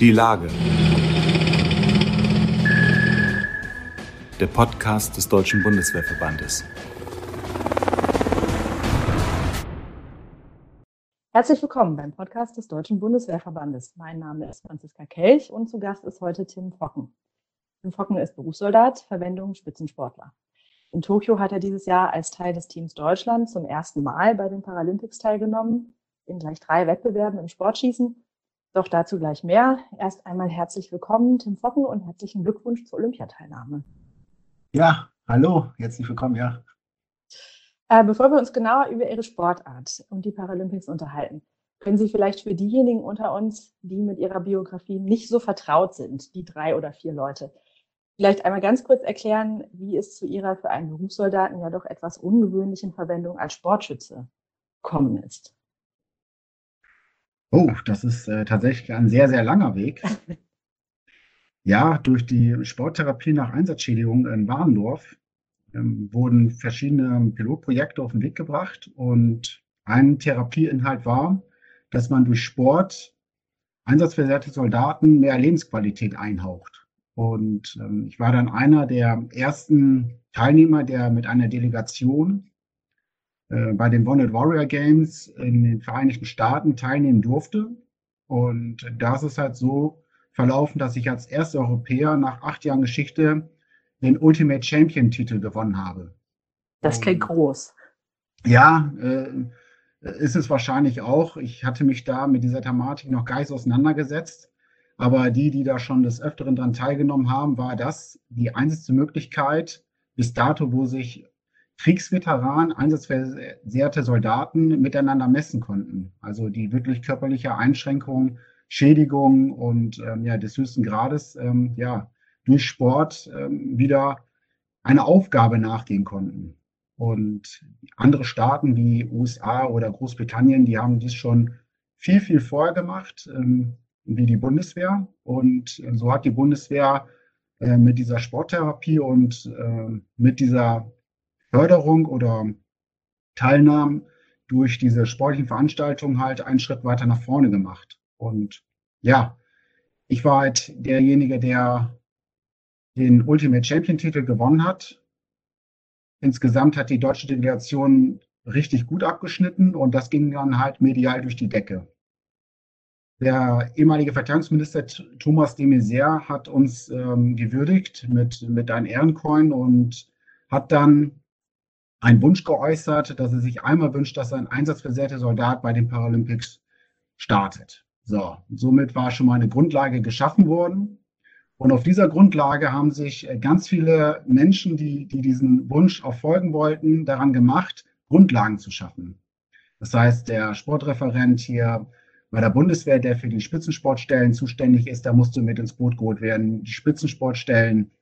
Die Lage. Der Podcast des Deutschen Bundeswehrverbandes. Herzlich willkommen beim Podcast des Deutschen Bundeswehrverbandes. Mein Name ist Franziska Kelch und zu Gast ist heute Tim Focken. Tim Focken ist Berufssoldat, Verwendung Spitzensportler. In Tokio hat er dieses Jahr als Teil des Teams Deutschland zum ersten Mal bei den Paralympics teilgenommen, in gleich drei Wettbewerben im Sportschießen doch dazu gleich mehr. Erst einmal herzlich willkommen, Tim Focken, und herzlichen Glückwunsch zur Olympiateilnahme. Ja, hallo, herzlich willkommen, ja. Äh, bevor wir uns genauer über Ihre Sportart und die Paralympics unterhalten, können Sie vielleicht für diejenigen unter uns, die mit Ihrer Biografie nicht so vertraut sind, die drei oder vier Leute, vielleicht einmal ganz kurz erklären, wie es zu Ihrer für einen Berufssoldaten ja doch etwas ungewöhnlichen Verwendung als Sportschütze gekommen ist? Oh, das ist äh, tatsächlich ein sehr, sehr langer Weg. Ja, durch die Sporttherapie nach Einsatzschädigung in Warendorf ähm, wurden verschiedene Pilotprojekte auf den Weg gebracht und ein Therapieinhalt war, dass man durch Sport einsatzversehrte Soldaten mehr Lebensqualität einhaucht. Und ähm, ich war dann einer der ersten Teilnehmer, der mit einer Delegation bei den Bonnet Warrior Games in den Vereinigten Staaten teilnehmen durfte. Und da ist es halt so verlaufen, dass ich als erster Europäer nach acht Jahren Geschichte den Ultimate Champion Titel gewonnen habe. Das klingt Und, groß. Ja, äh, ist es wahrscheinlich auch. Ich hatte mich da mit dieser Thematik noch gar nicht auseinandergesetzt. Aber die, die da schon des Öfteren daran teilgenommen haben, war das die einzige Möglichkeit bis dato, wo sich Kriegsveteranen, einsatzversehrte Soldaten miteinander messen konnten. Also die wirklich körperliche Einschränkung, Schädigung und ähm, ja, des höchsten Grades ähm, ja, durch Sport ähm, wieder eine Aufgabe nachgehen konnten. Und andere Staaten wie USA oder Großbritannien, die haben dies schon viel, viel vorher gemacht, ähm, wie die Bundeswehr. Und äh, so hat die Bundeswehr äh, mit dieser Sporttherapie und äh, mit dieser Förderung oder Teilnahmen durch diese sportlichen Veranstaltungen halt einen Schritt weiter nach vorne gemacht. Und ja, ich war halt derjenige, der den Ultimate Champion Titel gewonnen hat. Insgesamt hat die deutsche Delegation richtig gut abgeschnitten und das ging dann halt medial durch die Decke. Der ehemalige Verteidigungsminister Thomas de Maizière hat uns ähm, gewürdigt mit, mit einem Ehrencoin und hat dann einen Wunsch geäußert, dass er sich einmal wünscht, dass ein einsatzversehrter Soldat bei den Paralympics startet. So, somit war schon mal eine Grundlage geschaffen worden. Und auf dieser Grundlage haben sich äh, ganz viele Menschen, die, die diesen Wunsch auch folgen wollten, daran gemacht, Grundlagen zu schaffen. Das heißt, der Sportreferent hier bei der Bundeswehr, der für die Spitzensportstellen zuständig ist, da musste mit ins Boot geholt werden. Die Spitzensportstellen,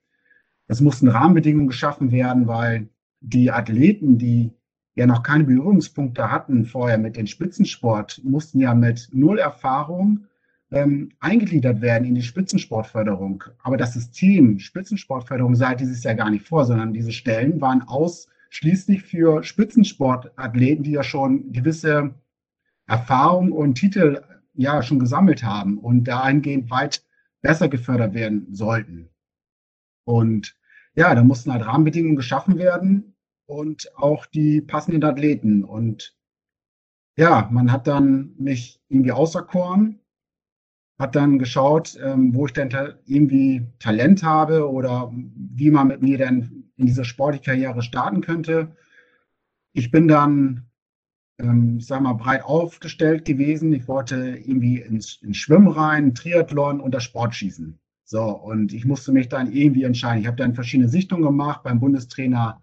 es mussten Rahmenbedingungen geschaffen werden, weil die Athleten, die ja noch keine Berührungspunkte hatten vorher mit dem Spitzensport, mussten ja mit null Erfahrung ähm, eingegliedert werden in die Spitzensportförderung. Aber das System Spitzensportförderung sah dieses Jahr gar nicht vor, sondern diese Stellen waren ausschließlich für Spitzensportathleten, die ja schon gewisse Erfahrung und Titel ja schon gesammelt haben und dahingehend weit besser gefördert werden sollten. Und ja, da mussten halt Rahmenbedingungen geschaffen werden, und auch die passenden Athleten. Und ja, man hat dann mich irgendwie auserkoren, hat dann geschaut, ähm, wo ich denn irgendwie Talent habe oder wie man mit mir denn in diese sportliche Karriere starten könnte. Ich bin dann, ähm, ich sag mal, breit aufgestellt gewesen. Ich wollte irgendwie ins, ins Schwimmen rein, Triathlon und das Sportschießen. So, und ich musste mich dann irgendwie entscheiden. Ich habe dann verschiedene Sichtungen gemacht beim Bundestrainer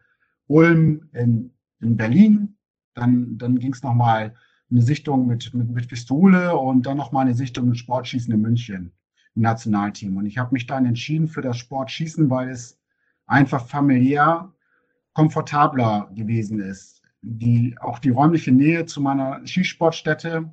Ulm in, in Berlin. Dann, dann ging es nochmal eine Sichtung mit, mit, mit Pistole und dann nochmal eine Sichtung mit Sportschießen in München im Nationalteam. Und ich habe mich dann entschieden für das Sportschießen, weil es einfach familiär komfortabler gewesen ist. Die, auch die räumliche Nähe zu meiner Skisportstätte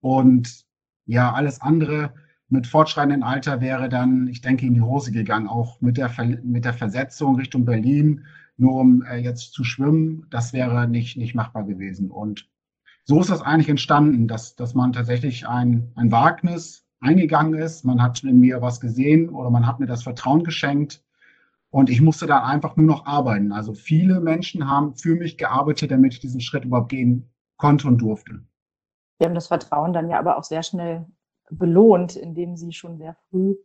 und ja, alles andere mit fortschreitendem Alter wäre dann, ich denke, in die Hose gegangen, auch mit der, mit der Versetzung Richtung Berlin nur um äh, jetzt zu schwimmen, das wäre nicht, nicht machbar gewesen. Und so ist das eigentlich entstanden, dass, dass man tatsächlich ein, ein Wagnis eingegangen ist. Man hat in mir was gesehen oder man hat mir das Vertrauen geschenkt. Und ich musste dann einfach nur noch arbeiten. Also viele Menschen haben für mich gearbeitet, damit ich diesen Schritt überhaupt gehen konnte und durfte. Sie haben das Vertrauen dann ja aber auch sehr schnell belohnt, indem Sie schon sehr früh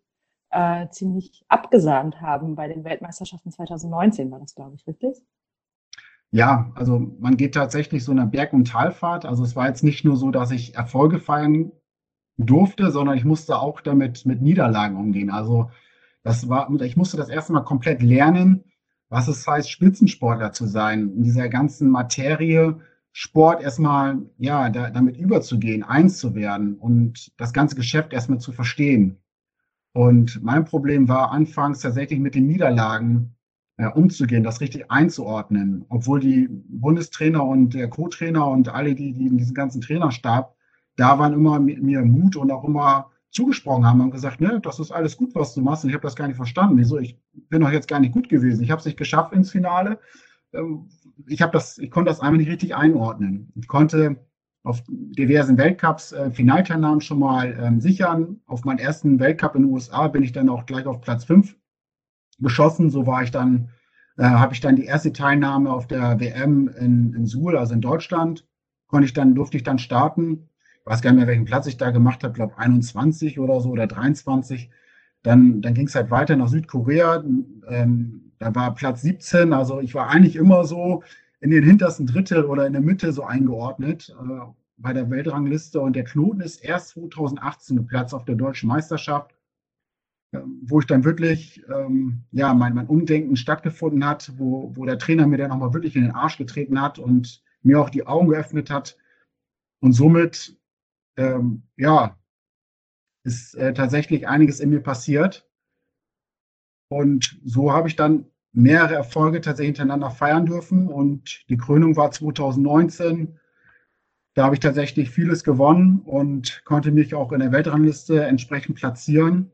äh, ziemlich abgesahnt haben bei den Weltmeisterschaften 2019, war das, glaube ich, richtig? Ja, also man geht tatsächlich so eine Berg- und Talfahrt. Also es war jetzt nicht nur so, dass ich Erfolge feiern durfte, sondern ich musste auch damit mit Niederlagen umgehen. Also das war, ich musste das erste Mal komplett lernen, was es heißt, Spitzensportler zu sein, in dieser ganzen Materie Sport erstmal, ja, da, damit überzugehen, eins zu werden und das ganze Geschäft erstmal zu verstehen. Und mein Problem war anfangs tatsächlich mit den Niederlagen äh, umzugehen, das richtig einzuordnen, obwohl die Bundestrainer und der Co-Trainer und alle, die, die in diesem ganzen Trainerstab da waren, immer mit mir Mut und auch immer zugesprochen haben und gesagt, ne, das ist alles gut, was du machst. Und ich habe das gar nicht verstanden. Wieso? Ich bin doch jetzt gar nicht gut gewesen. Ich habe es nicht geschafft ins Finale. Ähm, ich habe das, ich konnte das einfach nicht richtig einordnen. Ich konnte auf diversen Weltcups äh, Finalteilnahmen schon mal ähm, sichern. Auf meinen ersten Weltcup in den USA bin ich dann auch gleich auf Platz 5 geschossen. So war ich dann, äh, habe ich dann die erste Teilnahme auf der WM in, in Suhl, also in Deutschland, konnte ich dann, durfte ich dann starten. Ich weiß gar nicht mehr, welchen Platz ich da gemacht habe, glaube 21 oder so oder 23. Dann, dann ging es halt weiter nach Südkorea. Ähm, da war Platz 17. Also ich war eigentlich immer so in den hintersten Drittel oder in der Mitte so eingeordnet äh, bei der Weltrangliste. Und der Knoten ist erst 2018 geplatzt auf der deutschen Meisterschaft, äh, wo ich dann wirklich, ähm, ja, mein, mein Umdenken stattgefunden hat, wo, wo der Trainer mir dann nochmal wirklich in den Arsch getreten hat und mir auch die Augen geöffnet hat. Und somit, ähm, ja, ist äh, tatsächlich einiges in mir passiert. Und so habe ich dann mehrere Erfolge tatsächlich hintereinander feiern dürfen. Und die Krönung war 2019. Da habe ich tatsächlich vieles gewonnen und konnte mich auch in der Weltrangliste entsprechend platzieren.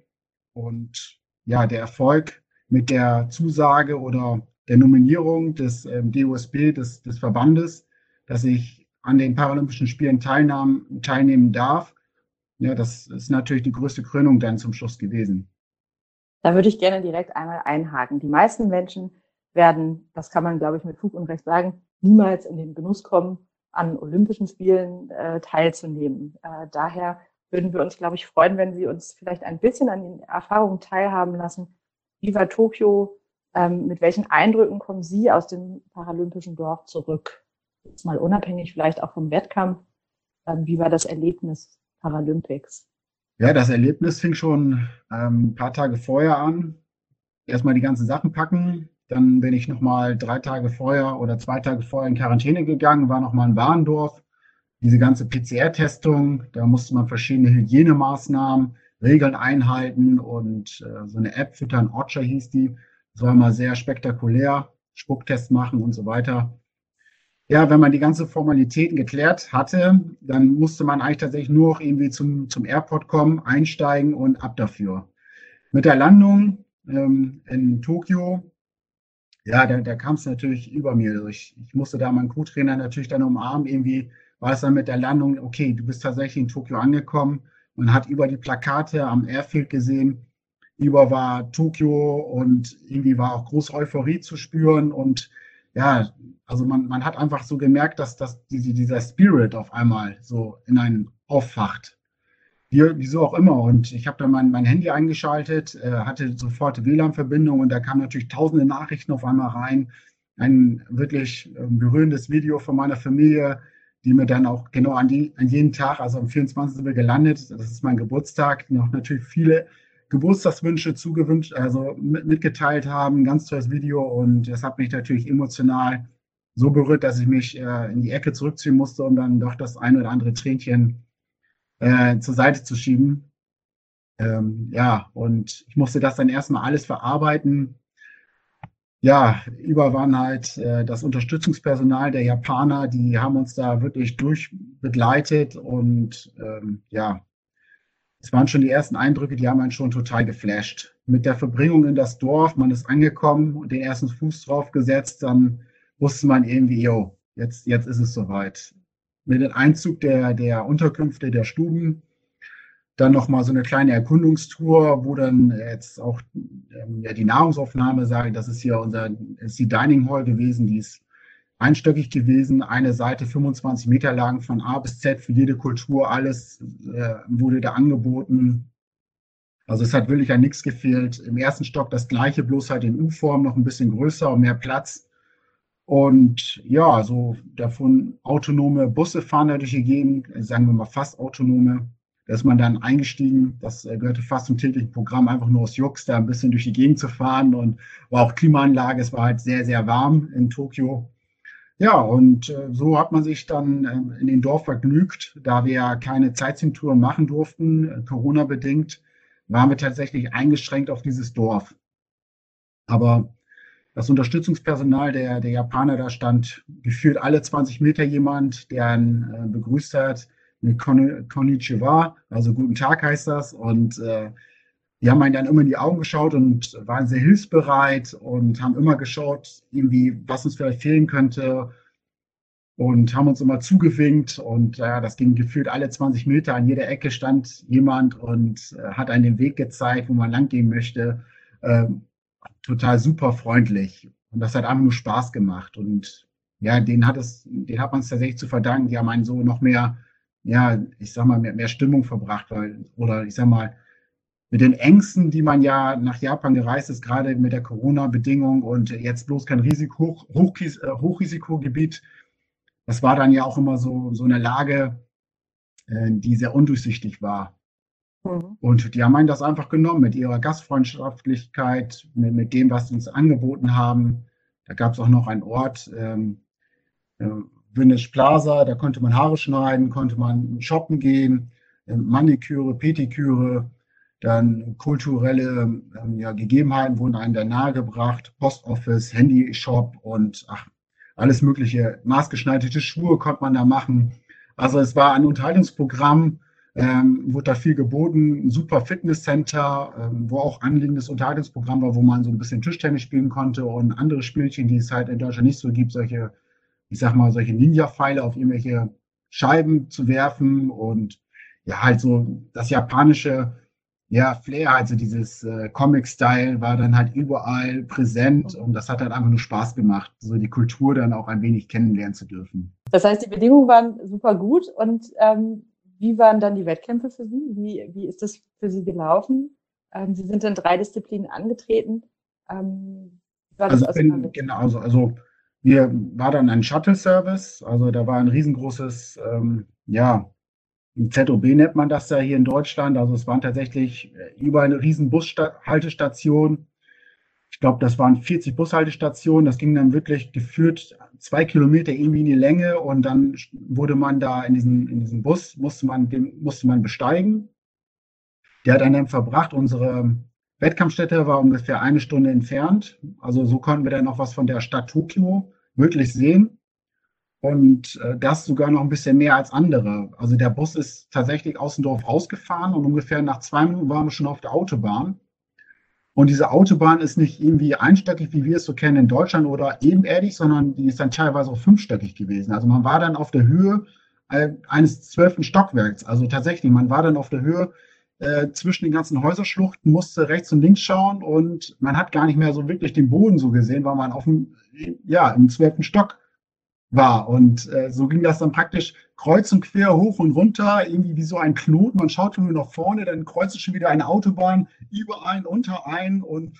Und ja, der Erfolg mit der Zusage oder der Nominierung des ähm, DOSB, des, des Verbandes, dass ich an den Paralympischen Spielen teilnahm, teilnehmen darf, ja, das ist natürlich die größte Krönung dann zum Schluss gewesen. Da würde ich gerne direkt einmal einhaken. Die meisten Menschen werden, das kann man, glaube ich, mit Fug und Recht sagen, niemals in den Genuss kommen, an Olympischen Spielen äh, teilzunehmen. Äh, daher würden wir uns, glaube ich, freuen, wenn Sie uns vielleicht ein bisschen an den Erfahrungen teilhaben lassen. Wie war Tokio? Ähm, mit welchen Eindrücken kommen Sie aus dem paralympischen Dorf zurück? Jetzt mal unabhängig vielleicht auch vom Wettkampf. Ähm, wie war das Erlebnis Paralympics? Ja, das Erlebnis fing schon ähm, ein paar Tage vorher an. Erstmal die ganzen Sachen packen. Dann bin ich nochmal drei Tage vorher oder zwei Tage vorher in Quarantäne gegangen, war nochmal in Warendorf. Diese ganze PCR-Testung, da musste man verschiedene Hygienemaßnahmen, Regeln einhalten und äh, so eine App füttern, Ocha hieß die. Das war immer sehr spektakulär, Spucktest machen und so weiter ja, wenn man die ganzen Formalitäten geklärt hatte, dann musste man eigentlich tatsächlich nur noch irgendwie zum, zum Airport kommen, einsteigen und ab dafür. Mit der Landung ähm, in Tokio, ja, da, da kam es natürlich über mir. Also ich, ich musste da meinen Co-Trainer natürlich dann umarmen. Irgendwie war es dann mit der Landung, okay, du bist tatsächlich in Tokio angekommen. Man hat über die Plakate am Airfield gesehen, über war Tokio und irgendwie war auch große Euphorie zu spüren und ja, also man, man hat einfach so gemerkt, dass, dass diese, dieser Spirit auf einmal so in einen auffacht. Wie, wieso auch immer. Und ich habe dann mein, mein Handy eingeschaltet, äh, hatte sofort WLAN-Verbindung und da kamen natürlich tausende Nachrichten auf einmal rein. Ein wirklich äh, berührendes Video von meiner Familie, die mir dann auch genau an, die, an jeden Tag, also am 24. sind wir gelandet, das ist mein Geburtstag, noch natürlich viele Geburtstagswünsche zugewünscht, also mitgeteilt haben. Ganz tolles Video und das hat mich natürlich emotional so berührt, dass ich mich äh, in die Ecke zurückziehen musste, um dann doch das ein oder andere Tränchen äh, zur Seite zu schieben. Ähm, ja, und ich musste das dann erstmal alles verarbeiten. Ja, über waren halt äh, das Unterstützungspersonal der Japaner, die haben uns da wirklich durchbegleitet und ähm, ja, es waren schon die ersten Eindrücke, die haben einen schon total geflasht. Mit der Verbringung in das Dorf, man ist angekommen und den ersten Fuß drauf gesetzt, dann wusste man irgendwie, jo, jetzt, jetzt ist es soweit. Mit dem Einzug der, der Unterkünfte, der Stuben, Dann nochmal so eine kleine Erkundungstour, wo dann jetzt auch ähm, ja, die Nahrungsaufnahme sage, das ist hier unser, ist die Dining Hall gewesen, die ist einstöckig gewesen, eine Seite 25 Meter lang von A bis Z für jede Kultur, alles äh, wurde da angeboten. Also es hat wirklich an nichts gefehlt. Im ersten Stock das gleiche, bloß halt in U-Form, noch ein bisschen größer und mehr Platz. Und ja, so davon autonome Busse fahren da durch die Gegend, sagen wir mal fast autonome. Da ist man dann eingestiegen. Das äh, gehörte fast zum täglichen Programm, einfach nur aus Jux, da ein bisschen durch die Gegend zu fahren. Und war auch Klimaanlage. Es war halt sehr, sehr warm in Tokio. Ja, und äh, so hat man sich dann äh, in den Dorf vergnügt, da wir keine Sightseeing-Touren machen durften, äh, Corona-bedingt, waren wir tatsächlich eingeschränkt auf dieses Dorf. Aber das Unterstützungspersonal der, der Japaner, da stand gefühlt alle 20 Meter jemand, der einen äh, begrüßt hat mit Konnichiwa, also guten Tag heißt das. Und äh, die haben einen dann immer in die Augen geschaut und waren sehr hilfsbereit und haben immer geschaut, irgendwie, was uns vielleicht fehlen könnte und haben uns immer zugewinkt und ja, das ging gefühlt alle 20 Meter. An jeder Ecke stand jemand und äh, hat einen den Weg gezeigt, wo man langgehen möchte. Ähm, total super freundlich und das hat einfach nur Spaß gemacht und ja, den hat es, den hat man es tatsächlich zu verdanken. Die haben einen so noch mehr, ja, ich sag mal, mehr, mehr Stimmung verbracht, weil, oder ich sag mal, mit den Ängsten, die man ja nach Japan gereist ist, gerade mit der Corona-Bedingung und jetzt bloß kein Risiko, Hoch, äh, Hochrisikogebiet. Das war dann ja auch immer so, so eine Lage, äh, die sehr undurchsichtig war. Mhm. Und die haben das einfach genommen mit ihrer Gastfreundschaftlichkeit, mit, mit dem, was sie uns angeboten haben. Da gab es auch noch einen Ort, ähm, äh, Venice Plaza, da konnte man Haare schneiden, konnte man shoppen gehen, äh, Maniküre, Petiküre, dann kulturelle ähm, ja, Gegebenheiten wurden einem da nahegebracht, Postoffice, Handyshop und ach, alles mögliche. Maßgeschneiderte Schuhe konnte man da machen. Also es war ein Unterhaltungsprogramm, ähm, wurde da viel geboten, ein super Fitnesscenter, ähm, wo auch anliegendes Unterhaltungsprogramm war, wo man so ein bisschen Tischtennis spielen konnte und andere Spielchen, die es halt in Deutschland nicht so gibt, solche, ich sag mal, solche Ninja-Pfeile auf irgendwelche Scheiben zu werfen und ja, halt so das japanische ja, Flair, also dieses äh, Comic-Style war dann halt überall präsent und das hat dann einfach nur Spaß gemacht, so die Kultur dann auch ein wenig kennenlernen zu dürfen. Das heißt, die Bedingungen waren super gut und ähm, wie waren dann die Wettkämpfe für Sie? Wie, wie ist das für Sie gelaufen? Ähm, Sie sind in drei Disziplinen angetreten. Ähm, also bin, genau, also, also wir war dann ein Shuttle-Service, also da war ein riesengroßes, ähm, ja, ZOB nennt man das ja hier in Deutschland. Also es waren tatsächlich äh, über eine riesen Bushaltestation. Ich glaube, das waren 40 Bushaltestationen. Das ging dann wirklich geführt zwei Kilometer irgendwie in die Länge und dann wurde man da in diesen, in diesen Bus, musste man, den musste man besteigen. Der hat einen dann verbracht. Unsere Wettkampfstätte war ungefähr eine Stunde entfernt. Also so konnten wir dann noch was von der Stadt Tokio wirklich sehen und äh, das sogar noch ein bisschen mehr als andere. Also der Bus ist tatsächlich aus dem Dorf rausgefahren und ungefähr nach zwei Minuten waren wir schon auf der Autobahn. Und diese Autobahn ist nicht irgendwie einstöckig, wie wir es so kennen in Deutschland oder ebenerdig, sondern die ist dann teilweise auch fünfstöckig gewesen. Also man war dann auf der Höhe äh, eines zwölften Stockwerks. Also tatsächlich, man war dann auf der Höhe äh, zwischen den ganzen Häuserschluchten, musste rechts und links schauen und man hat gar nicht mehr so wirklich den Boden so gesehen, weil man auf dem, ja, im zwölften Stock war. Und äh, so ging das dann praktisch kreuz und quer hoch und runter, irgendwie wie so ein Knoten. Man schaut nur nach vorne, dann kreuzt schon wieder eine Autobahn über ein, unter ein. Und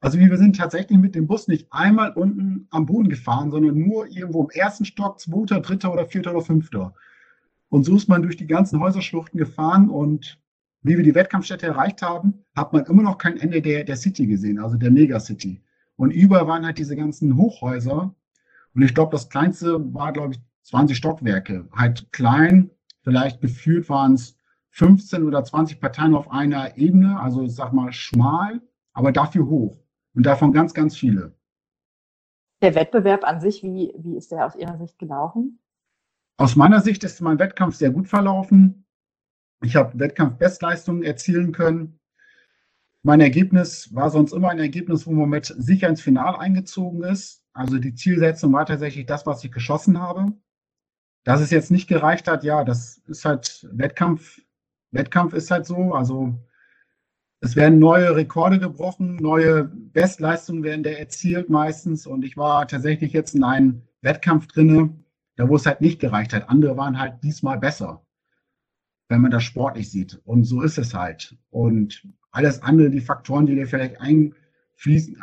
also wir sind tatsächlich mit dem Bus nicht einmal unten am Boden gefahren, sondern nur irgendwo im ersten Stock, zweiter, dritter oder vierter oder fünfter. Und so ist man durch die ganzen Häuserschluchten gefahren und wie wir die Wettkampfstätte erreicht haben, hat man immer noch kein Ende der, der City gesehen, also der Megacity. Und überall waren halt diese ganzen Hochhäuser, und ich glaube, das kleinste war, glaube ich, 20 Stockwerke. Halt klein, vielleicht gefühlt waren es 15 oder 20 Parteien auf einer Ebene, also ich sag mal schmal, aber dafür hoch. Und davon ganz, ganz viele. Der Wettbewerb an sich, wie, wie ist der aus Ihrer Sicht gelaufen? Aus meiner Sicht ist mein Wettkampf sehr gut verlaufen. Ich habe Wettkampfbestleistungen erzielen können. Mein Ergebnis war sonst immer ein Ergebnis, wo man mit sicher ins Finale eingezogen ist. Also die Zielsetzung war tatsächlich das, was ich geschossen habe. Dass es jetzt nicht gereicht hat, ja, das ist halt Wettkampf, Wettkampf ist halt so. Also es werden neue Rekorde gebrochen, neue Bestleistungen werden da erzielt meistens. Und ich war tatsächlich jetzt in einem Wettkampf drinne, da wo es halt nicht gereicht hat. Andere waren halt diesmal besser, wenn man das sportlich sieht. Und so ist es halt. Und alles andere, die Faktoren, die dir vielleicht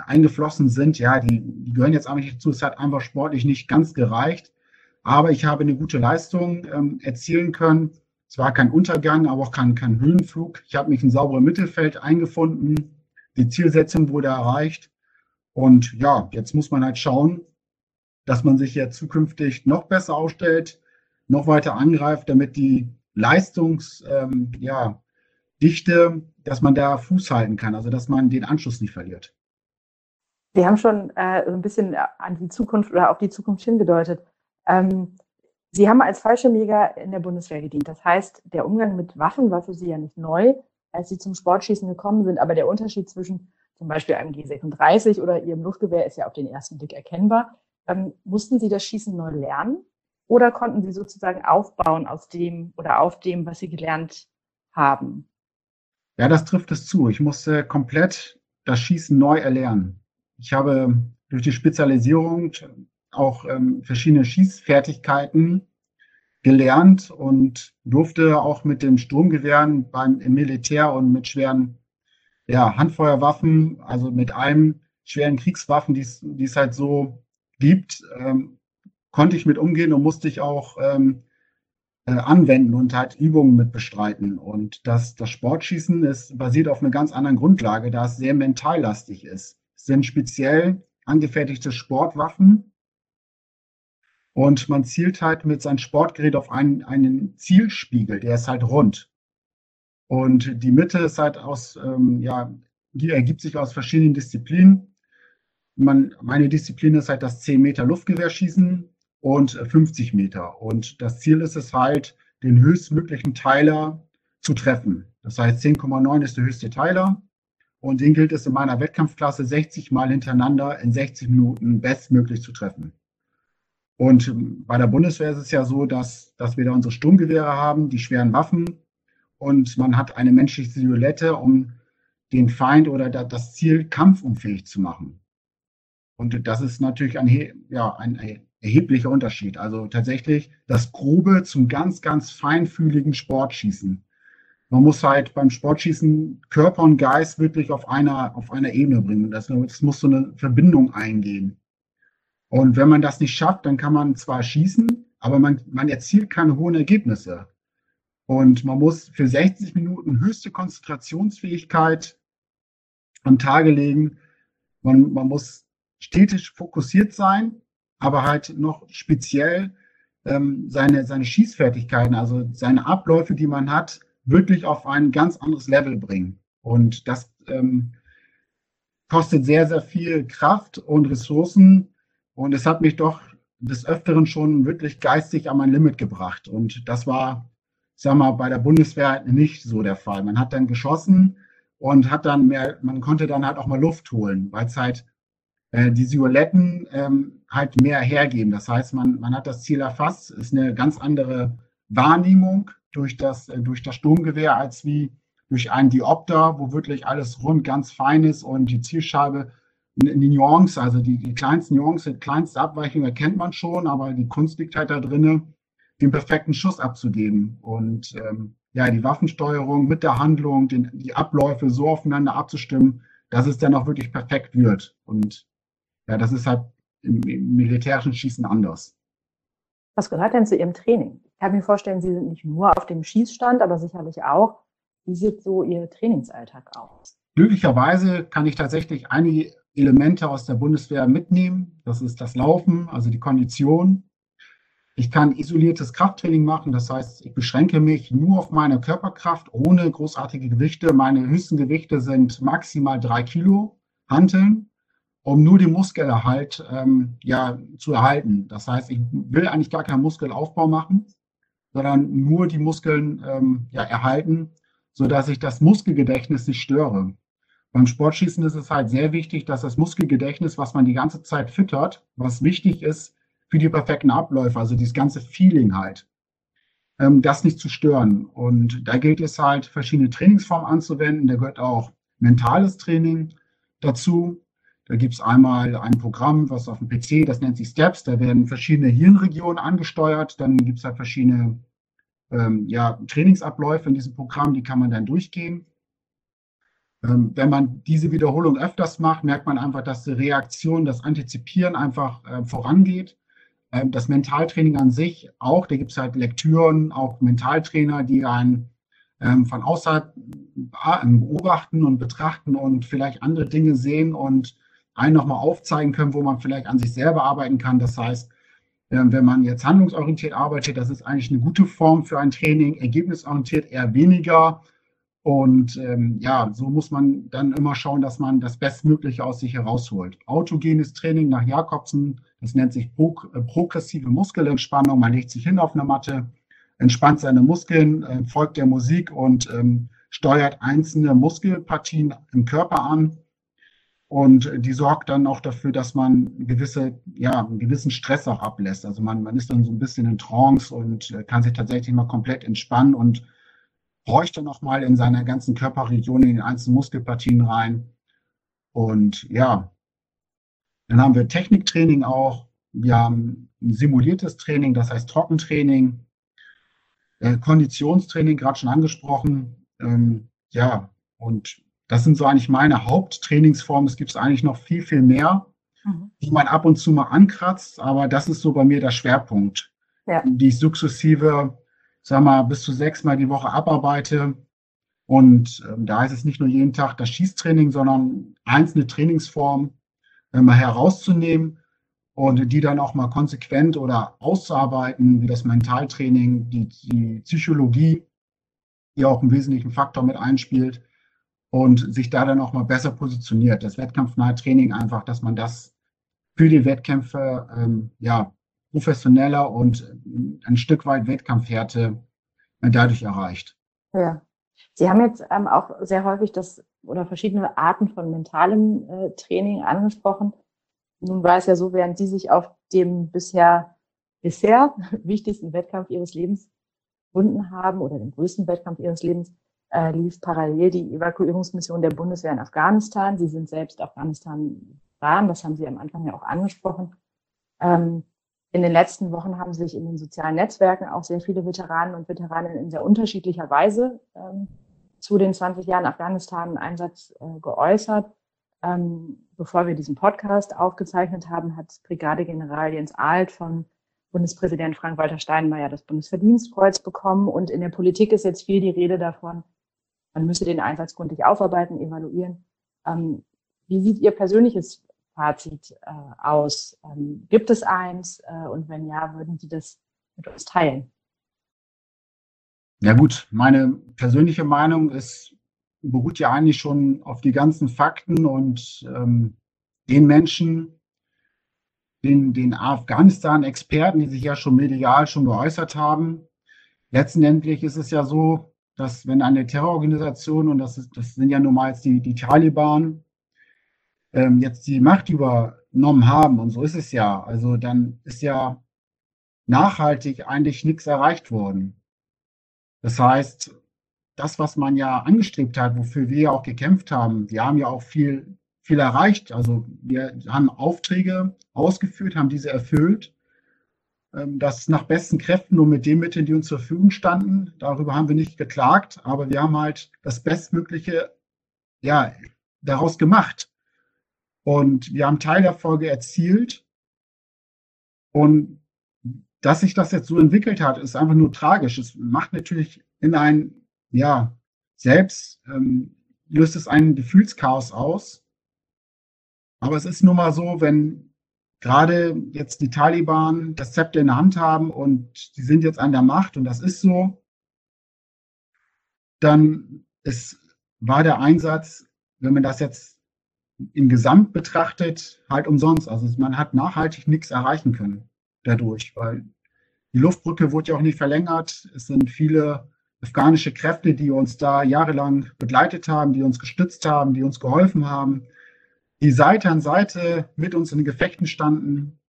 eingeflossen sind, ja, die, die gehören jetzt einfach nicht dazu. Es hat einfach sportlich nicht ganz gereicht. Aber ich habe eine gute Leistung ähm, erzielen können. Es war kein Untergang, aber auch kein, kein Höhenflug. Ich habe mich in saubere Mittelfeld eingefunden. Die Zielsetzung wurde erreicht. Und ja, jetzt muss man halt schauen, dass man sich ja zukünftig noch besser aufstellt, noch weiter angreift, damit die Leistungsdichte, ähm, ja, dass man da Fuß halten kann, also dass man den Anschluss nicht verliert. Sie haben schon äh, ein bisschen an die Zukunft oder auf die Zukunft hingedeutet. Ähm, Sie haben als Fallschirmjäger in der Bundeswehr gedient. Das heißt, der Umgang mit Waffen war für Sie ja nicht neu, als Sie zum Sportschießen gekommen sind. Aber der Unterschied zwischen zum Beispiel einem G36 oder Ihrem Luftgewehr ist ja auf den ersten Blick erkennbar. Ähm, mussten Sie das Schießen neu lernen oder konnten Sie sozusagen aufbauen aus dem oder auf dem, was Sie gelernt haben? Ja, das trifft es zu. Ich musste komplett das Schießen neu erlernen. Ich habe durch die Spezialisierung auch ähm, verschiedene Schießfertigkeiten gelernt und durfte auch mit den Sturmgewehren beim im Militär und mit schweren ja, Handfeuerwaffen, also mit allen schweren Kriegswaffen, die es halt so gibt, ähm, konnte ich mit umgehen und musste ich auch ähm, äh, anwenden und halt Übungen mit bestreiten. Und das, das Sportschießen ist basiert auf einer ganz anderen Grundlage, da es sehr mentallastig ist. Sind speziell angefertigte Sportwaffen, und man zielt halt mit seinem Sportgerät auf einen, einen Zielspiegel, der ist halt rund. Und die Mitte ist halt aus, ähm, ja, ergibt sich aus verschiedenen Disziplinen. Man, meine Disziplin ist halt das 10 Meter Luftgewehrschießen und 50 Meter. Und das Ziel ist es halt, den höchstmöglichen Teiler zu treffen. Das heißt, 10,9 ist der höchste Teiler. Und den gilt es in meiner Wettkampfklasse 60 Mal hintereinander in 60 Minuten bestmöglich zu treffen. Und bei der Bundeswehr ist es ja so, dass, dass wir da unsere Sturmgewehre haben, die schweren Waffen. Und man hat eine menschliche Silhouette, um den Feind oder das Ziel kampfunfähig zu machen. Und das ist natürlich ein, ja, ein erheblicher Unterschied. Also tatsächlich das Grobe zum ganz, ganz feinfühligen Sportschießen. Man muss halt beim Sportschießen Körper und Geist wirklich auf einer, auf einer Ebene bringen. Das, das muss so eine Verbindung eingehen. Und wenn man das nicht schafft, dann kann man zwar schießen, aber man, man erzielt keine hohen Ergebnisse. Und man muss für 60 Minuten höchste Konzentrationsfähigkeit am Tage legen. Man, man muss stetig fokussiert sein, aber halt noch speziell ähm, seine, seine Schießfertigkeiten, also seine Abläufe, die man hat, wirklich auf ein ganz anderes Level bringen. Und das ähm, kostet sehr, sehr viel Kraft und Ressourcen, und es hat mich doch des Öfteren schon wirklich geistig an mein Limit gebracht. Und das war, sag mal, bei der Bundeswehr nicht so der Fall. Man hat dann geschossen und hat dann mehr, man konnte dann halt auch mal Luft holen, weil es halt äh, die Silhouetten ähm, halt mehr hergeben. Das heißt, man, man hat das Ziel erfasst, ist eine ganz andere Wahrnehmung durch das, äh, durch das Sturmgewehr als wie durch einen Diopter, wo wirklich alles rund ganz fein ist und die Zielscheibe die Nuance, also die, die kleinsten Nuance, die kleinste Abweichung erkennt man schon, aber die Kunst liegt halt da drinnen, den perfekten Schuss abzugeben. Und ähm, ja, die Waffensteuerung mit der Handlung, den, die Abläufe so aufeinander abzustimmen, dass es dann auch wirklich perfekt wird. Und ja, das ist halt im, im militärischen Schießen anders. Was gehört denn zu Ihrem Training? Ich kann mir vorstellen, Sie sind nicht nur auf dem Schießstand, aber sicherlich auch. Wie sieht so Ihr Trainingsalltag aus? Glücklicherweise kann ich tatsächlich einige Elemente aus der Bundeswehr mitnehmen. Das ist das Laufen, also die Kondition. Ich kann isoliertes Krafttraining machen, das heißt, ich beschränke mich nur auf meine Körperkraft ohne großartige Gewichte. Meine höchsten Gewichte sind maximal drei Kilo Hanteln, um nur den Muskelerhalt ähm, ja, zu erhalten. Das heißt, ich will eigentlich gar keinen Muskelaufbau machen, sondern nur die Muskeln ähm, ja, erhalten, sodass ich das Muskelgedächtnis nicht störe. Beim Sportschießen ist es halt sehr wichtig, dass das Muskelgedächtnis, was man die ganze Zeit füttert, was wichtig ist für die perfekten Abläufe, also dieses ganze Feeling halt, ähm, das nicht zu stören. Und da gilt es halt, verschiedene Trainingsformen anzuwenden. Da gehört auch mentales Training dazu. Da gibt es einmal ein Programm, was auf dem PC, das nennt sich Steps, da werden verschiedene Hirnregionen angesteuert. Dann gibt es halt verschiedene ähm, ja, Trainingsabläufe in diesem Programm, die kann man dann durchgehen. Ähm, wenn man diese Wiederholung öfters macht, merkt man einfach, dass die Reaktion, das Antizipieren einfach äh, vorangeht. Ähm, das Mentaltraining an sich auch, da gibt es halt Lektüren, auch Mentaltrainer, die einen ähm, von außerhalb äh, beobachten und betrachten und vielleicht andere Dinge sehen und einen nochmal aufzeigen können, wo man vielleicht an sich selber arbeiten kann. Das heißt, ähm, wenn man jetzt handlungsorientiert arbeitet, das ist eigentlich eine gute Form für ein Training, ergebnisorientiert eher weniger. Und ähm, ja, so muss man dann immer schauen, dass man das Bestmögliche aus sich herausholt. Autogenes Training nach Jakobsen, das nennt sich äh, progressive Muskelentspannung. Man legt sich hin auf eine Matte, entspannt seine Muskeln, äh, folgt der Musik und ähm, steuert einzelne Muskelpartien im Körper an. Und die sorgt dann auch dafür, dass man gewisse, ja, einen gewissen Stress auch ablässt. Also man, man ist dann so ein bisschen in Trance und äh, kann sich tatsächlich mal komplett entspannen und bräuchte noch mal in seiner ganzen Körperregion in den einzelnen Muskelpartien rein. Und ja, dann haben wir Techniktraining auch. Wir haben ein simuliertes Training, das heißt Trockentraining, äh, Konditionstraining, gerade schon angesprochen. Ähm, ja, und das sind so eigentlich meine Haupttrainingsformen. Es gibt eigentlich noch viel, viel mehr, mhm. die man ab und zu mal ankratzt, aber das ist so bei mir der Schwerpunkt, ja. die ich sukzessive, sag mal, bis zu sechsmal die Woche abarbeite. Und ähm, da ist es nicht nur jeden Tag das Schießtraining, sondern einzelne Trainingsformen äh, mal herauszunehmen und die dann auch mal konsequent oder auszuarbeiten, wie das Mentaltraining, die, die Psychologie, die auch einen wesentlichen Faktor mit einspielt und sich da dann auch mal besser positioniert. Das wettkampfnahe Training einfach, dass man das für die Wettkämpfe ähm, ja professioneller und ein Stück weit Wettkampfhärte dadurch erreicht. Ja. Sie haben jetzt ähm, auch sehr häufig das oder verschiedene Arten von mentalem äh, Training angesprochen. Nun war es ja so, während Sie sich auf dem bisher bisher wichtigsten Wettkampf Ihres Lebens gefunden haben oder den größten Wettkampf Ihres Lebens, äh, lief parallel die Evakuierungsmission der Bundeswehr in Afghanistan. Sie sind selbst Afghanistan waren, das haben Sie am Anfang ja auch angesprochen. Ähm, in den letzten Wochen haben sich in den sozialen Netzwerken auch sehr viele Veteranen und Veteraninnen in sehr unterschiedlicher Weise ähm, zu den 20 Jahren Afghanistan-Einsatz äh, geäußert. Ähm, bevor wir diesen Podcast aufgezeichnet haben, hat Brigadegeneral Jens Alt von Bundespräsident Frank-Walter Steinmeier das Bundesverdienstkreuz bekommen. Und in der Politik ist jetzt viel die Rede davon, man müsse den Einsatz gründlich aufarbeiten, evaluieren. Ähm, wie sieht Ihr persönliches Fazit äh, aus? Ähm, gibt es eins? Äh, und wenn ja, würden Sie das mit uns teilen? Ja gut, meine persönliche Meinung ist, beruht ja eigentlich schon auf die ganzen Fakten und ähm, den Menschen, den, den Afghanistan-Experten, die sich ja schon medial schon geäußert haben. Letztendlich ist es ja so, dass wenn eine Terrororganisation, und das, ist, das sind ja nun mal die, die Taliban, ähm, jetzt die Macht übernommen haben, und so ist es ja, also dann ist ja nachhaltig eigentlich nichts erreicht worden. Das heißt, das, was man ja angestrebt hat, wofür wir auch gekämpft haben, wir haben ja auch viel, viel erreicht. Also wir haben Aufträge ausgeführt, haben diese erfüllt. Ähm, das nach besten Kräften nur mit den Mitteln, die uns zur Verfügung standen. Darüber haben wir nicht geklagt, aber wir haben halt das Bestmögliche ja, daraus gemacht. Und wir haben Teilerfolge erzielt. Und dass sich das jetzt so entwickelt hat, ist einfach nur tragisch. Es macht natürlich in ein, ja, selbst ähm, löst es einen Gefühlschaos aus. Aber es ist nun mal so, wenn gerade jetzt die Taliban das Zepter in der Hand haben und die sind jetzt an der Macht und das ist so, dann ist, war der Einsatz, wenn man das jetzt im Gesamt betrachtet, halt umsonst. Also man hat nachhaltig nichts erreichen können dadurch, weil die Luftbrücke wurde ja auch nicht verlängert. Es sind viele afghanische Kräfte, die uns da jahrelang begleitet haben, die uns gestützt haben, die uns geholfen haben die Seite an Seite mit uns in den Gefechten standen.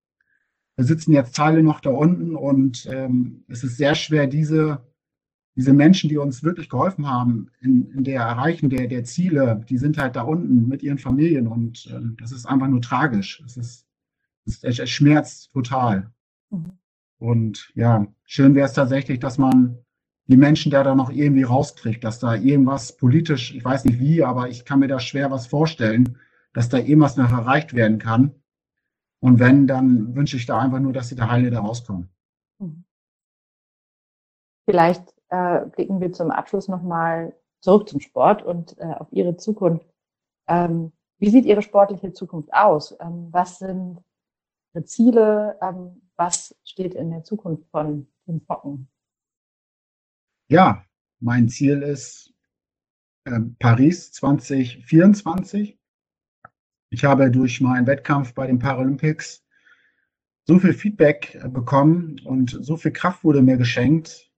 sitzen jetzt Teile noch da unten und ähm, es ist sehr schwer, diese, diese Menschen, die uns wirklich geholfen haben in, in der Erreichen der, der Ziele, die sind halt da unten mit ihren Familien und äh, das ist einfach nur tragisch. Es ist, es, es schmerzt total. Mhm. Und ja, schön wäre es tatsächlich, dass man die Menschen da dann noch irgendwie rauskriegt, dass da irgendwas politisch, ich weiß nicht wie, aber ich kann mir da schwer was vorstellen, dass da irgendwas noch erreicht werden kann. Und wenn, dann wünsche ich da einfach nur, dass sie da heile da rauskommen. Mhm. Vielleicht äh, blicken wir zum Abschluss nochmal zurück zum Sport und äh, auf Ihre Zukunft. Ähm, wie sieht Ihre sportliche Zukunft aus? Ähm, was sind Ihre Ziele? Ähm, was steht in der Zukunft von den Focken? Ja, mein Ziel ist äh, Paris 2024. Ich habe durch meinen Wettkampf bei den Paralympics so viel Feedback bekommen und so viel Kraft wurde mir geschenkt.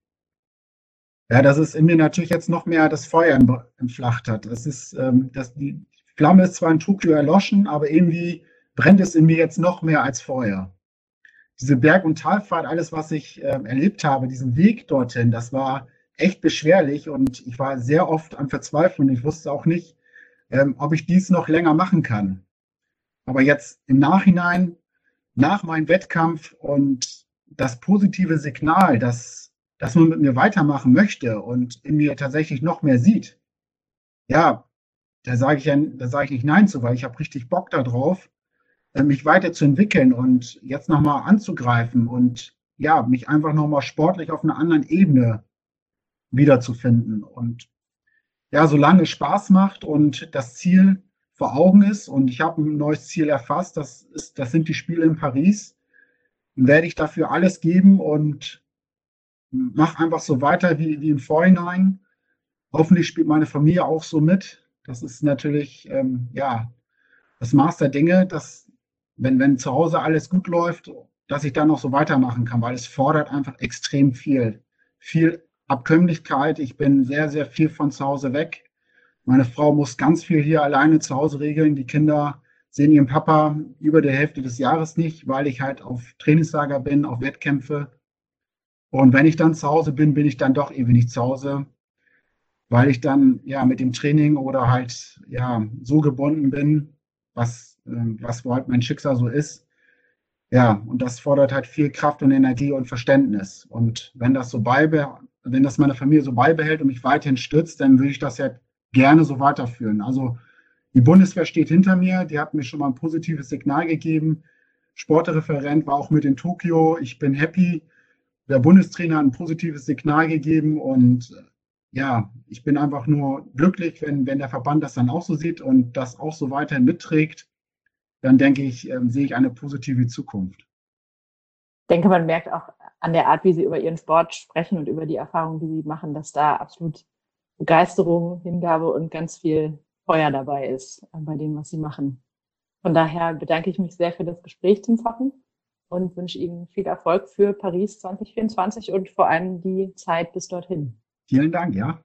Ja, dass es in mir natürlich jetzt noch mehr das Feuer entflacht hat. Es ist, ähm, dass die Flamme ist zwar in Tokio erloschen, aber irgendwie brennt es in mir jetzt noch mehr als vorher. Diese Berg- und Talfahrt, alles, was ich äh, erlebt habe, diesen Weg dorthin, das war echt beschwerlich und ich war sehr oft am Verzweifeln. Ich wusste auch nicht, ähm, ob ich dies noch länger machen kann. Aber jetzt im Nachhinein, nach meinem Wettkampf und das positive Signal, dass, dass man mit mir weitermachen möchte und in mir tatsächlich noch mehr sieht, ja, da sage ich ja, da sage ich nicht Nein zu, weil ich habe richtig Bock darauf, äh, mich weiterzuentwickeln und jetzt nochmal anzugreifen und ja, mich einfach nochmal sportlich auf einer anderen Ebene wiederzufinden. Und ja, solange es Spaß macht und das Ziel vor Augen ist und ich habe ein neues Ziel erfasst, das, ist, das sind die Spiele in Paris, dann werde ich dafür alles geben und mache einfach so weiter wie, wie im Vorhinein. Hoffentlich spielt meine Familie auch so mit. Das ist natürlich, ähm, ja, das Maß der Dinge, dass, wenn, wenn zu Hause alles gut läuft, dass ich dann noch so weitermachen kann, weil es fordert einfach extrem viel. Viel Abkömmlichkeit. Ich bin sehr, sehr viel von zu Hause weg. Meine Frau muss ganz viel hier alleine zu Hause regeln. Die Kinder sehen ihren Papa über der Hälfte des Jahres nicht, weil ich halt auf Trainingslager bin, auf Wettkämpfe. Und wenn ich dann zu Hause bin, bin ich dann doch ewig nicht zu Hause, weil ich dann ja mit dem Training oder halt ja so gebunden bin, was, äh, was halt mein Schicksal so ist. Ja, und das fordert halt viel Kraft und Energie und Verständnis. Und wenn das so beibe, wenn das meine Familie so beibehält und mich weiterhin stützt, dann würde ich das ja gerne so weiterführen. Also die Bundeswehr steht hinter mir, die hat mir schon mal ein positives Signal gegeben. Sportreferent war auch mit in Tokio. Ich bin happy. Der Bundestrainer hat ein positives Signal gegeben und ja, ich bin einfach nur glücklich, wenn, wenn der Verband das dann auch so sieht und das auch so weiterhin mitträgt. Dann denke ich, äh, sehe ich eine positive Zukunft. Denke, man merkt auch an der Art, wie Sie über Ihren Sport sprechen und über die Erfahrungen, die Sie machen, dass da absolut Begeisterung, Hingabe und ganz viel Feuer dabei ist äh, bei dem, was Sie machen. Von daher bedanke ich mich sehr für das Gespräch, Tim Focken, und wünsche Ihnen viel Erfolg für Paris 2024 und vor allem die Zeit bis dorthin. Vielen Dank, ja.